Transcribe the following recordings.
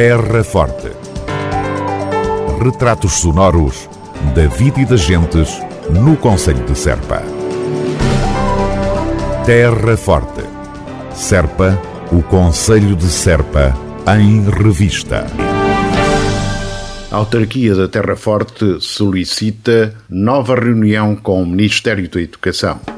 Terra Forte. Retratos sonoros da vida e das gentes no Conselho de Serpa. Terra Forte. Serpa, o Conselho de Serpa, em revista. A autarquia da Terra Forte solicita nova reunião com o Ministério da Educação.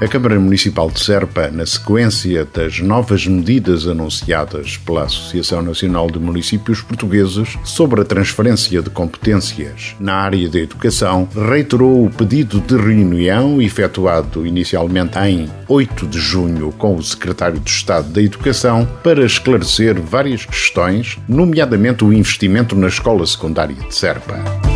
A Câmara Municipal de Serpa, na sequência das novas medidas anunciadas pela Associação Nacional de Municípios Portugueses sobre a transferência de competências na área da educação, reiterou o pedido de reunião efetuado inicialmente em 8 de junho com o Secretário de Estado da Educação para esclarecer várias questões, nomeadamente o investimento na escola secundária de Serpa.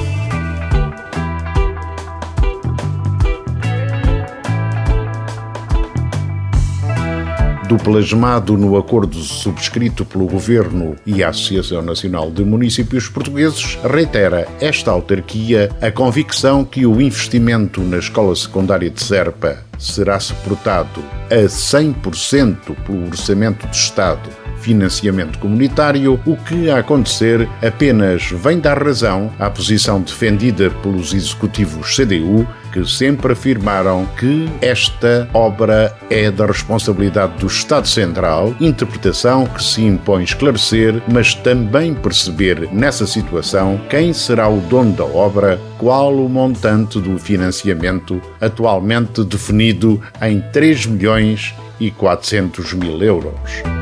Do plasmado no acordo subscrito pelo Governo e a Associação Nacional de Municípios Portugueses, reitera esta autarquia a convicção que o investimento na escola secundária de Serpa será suportado a 100% pelo Orçamento de Estado financiamento comunitário, o que a acontecer apenas vem dar razão à posição defendida pelos executivos CDU, que sempre afirmaram que esta obra é da responsabilidade do Estado Central, interpretação que se impõe esclarecer, mas também perceber nessa situação quem será o dono da obra, qual o montante do financiamento, atualmente definido em 3 milhões e 400 mil euros.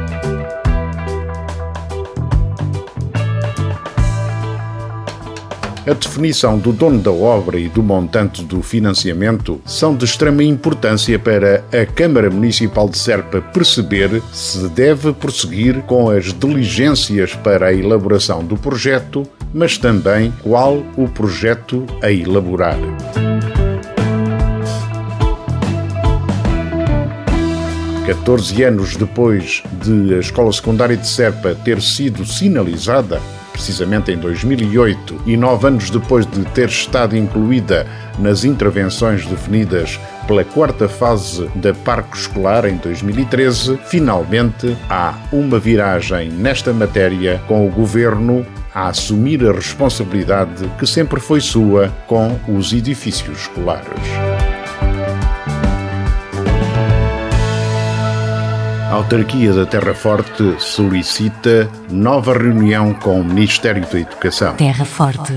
A definição do dono da obra e do montante do financiamento são de extrema importância para a Câmara Municipal de Serpa perceber se deve prosseguir com as diligências para a elaboração do projeto, mas também qual o projeto a elaborar. 14 anos depois de a Escola Secundária de Serpa ter sido sinalizada, precisamente em 2008, e nove anos depois de ter estado incluída nas intervenções definidas pela quarta fase da Parque Escolar em 2013, finalmente há uma viragem nesta matéria com o Governo a assumir a responsabilidade que sempre foi sua com os edifícios escolares. A autarquia da Terra Forte solicita nova reunião com o Ministério da Educação. Terra Forte,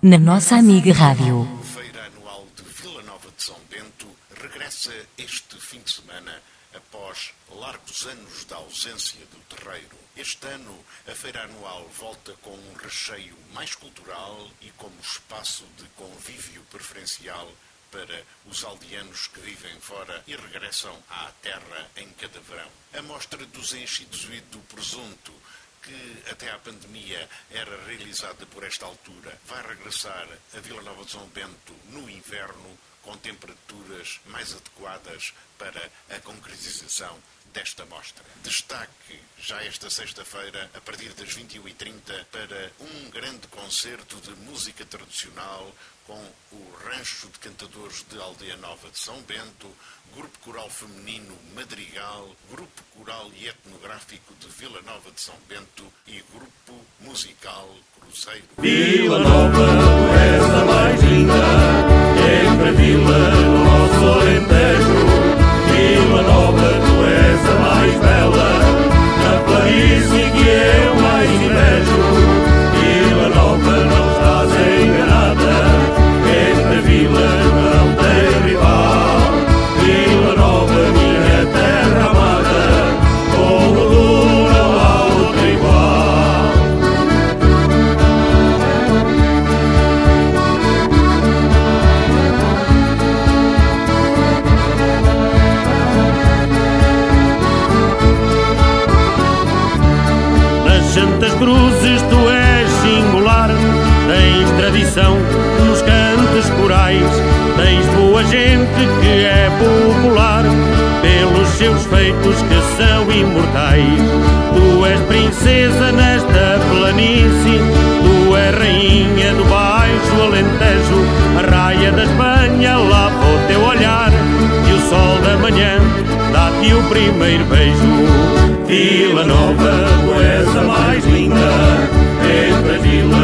na nossa amiga Rádio. A Feira Anual de Vila Nova de São Bento regressa este fim de semana após largos anos da ausência do terreiro. Este ano, a Feira Anual volta com um recheio mais cultural e como espaço de convívio preferencial para os aldeanos que vivem fora e regressam à terra em cada verão. A mostra dos enchidos e do presunto que até à pandemia era realizada por esta altura, vai regressar a Vila Nova de São Bento no inverno com temperaturas mais adequadas para a concretização desta mostra. Destaque já esta sexta-feira, a partir das 21h30, para um grande concerto de música tradicional com o Rancho de Cantadores de Aldeia Nova de São Bento, Grupo Coral Feminino Madrigal, Grupo Coral e Etnográfico de Vila Nova de São Bento e Grupo Musical Cruzeiro. Vila Nova, és a mais linda, entre a vila do gente que é popular pelos seus feitos que são imortais. Tu és princesa nesta planície, tu és rainha do baixo Alentejo, a raia da Espanha lá o teu olhar e o sol da manhã dá-te o primeiro beijo. Vila Nova, tu és a mais linda entre a vila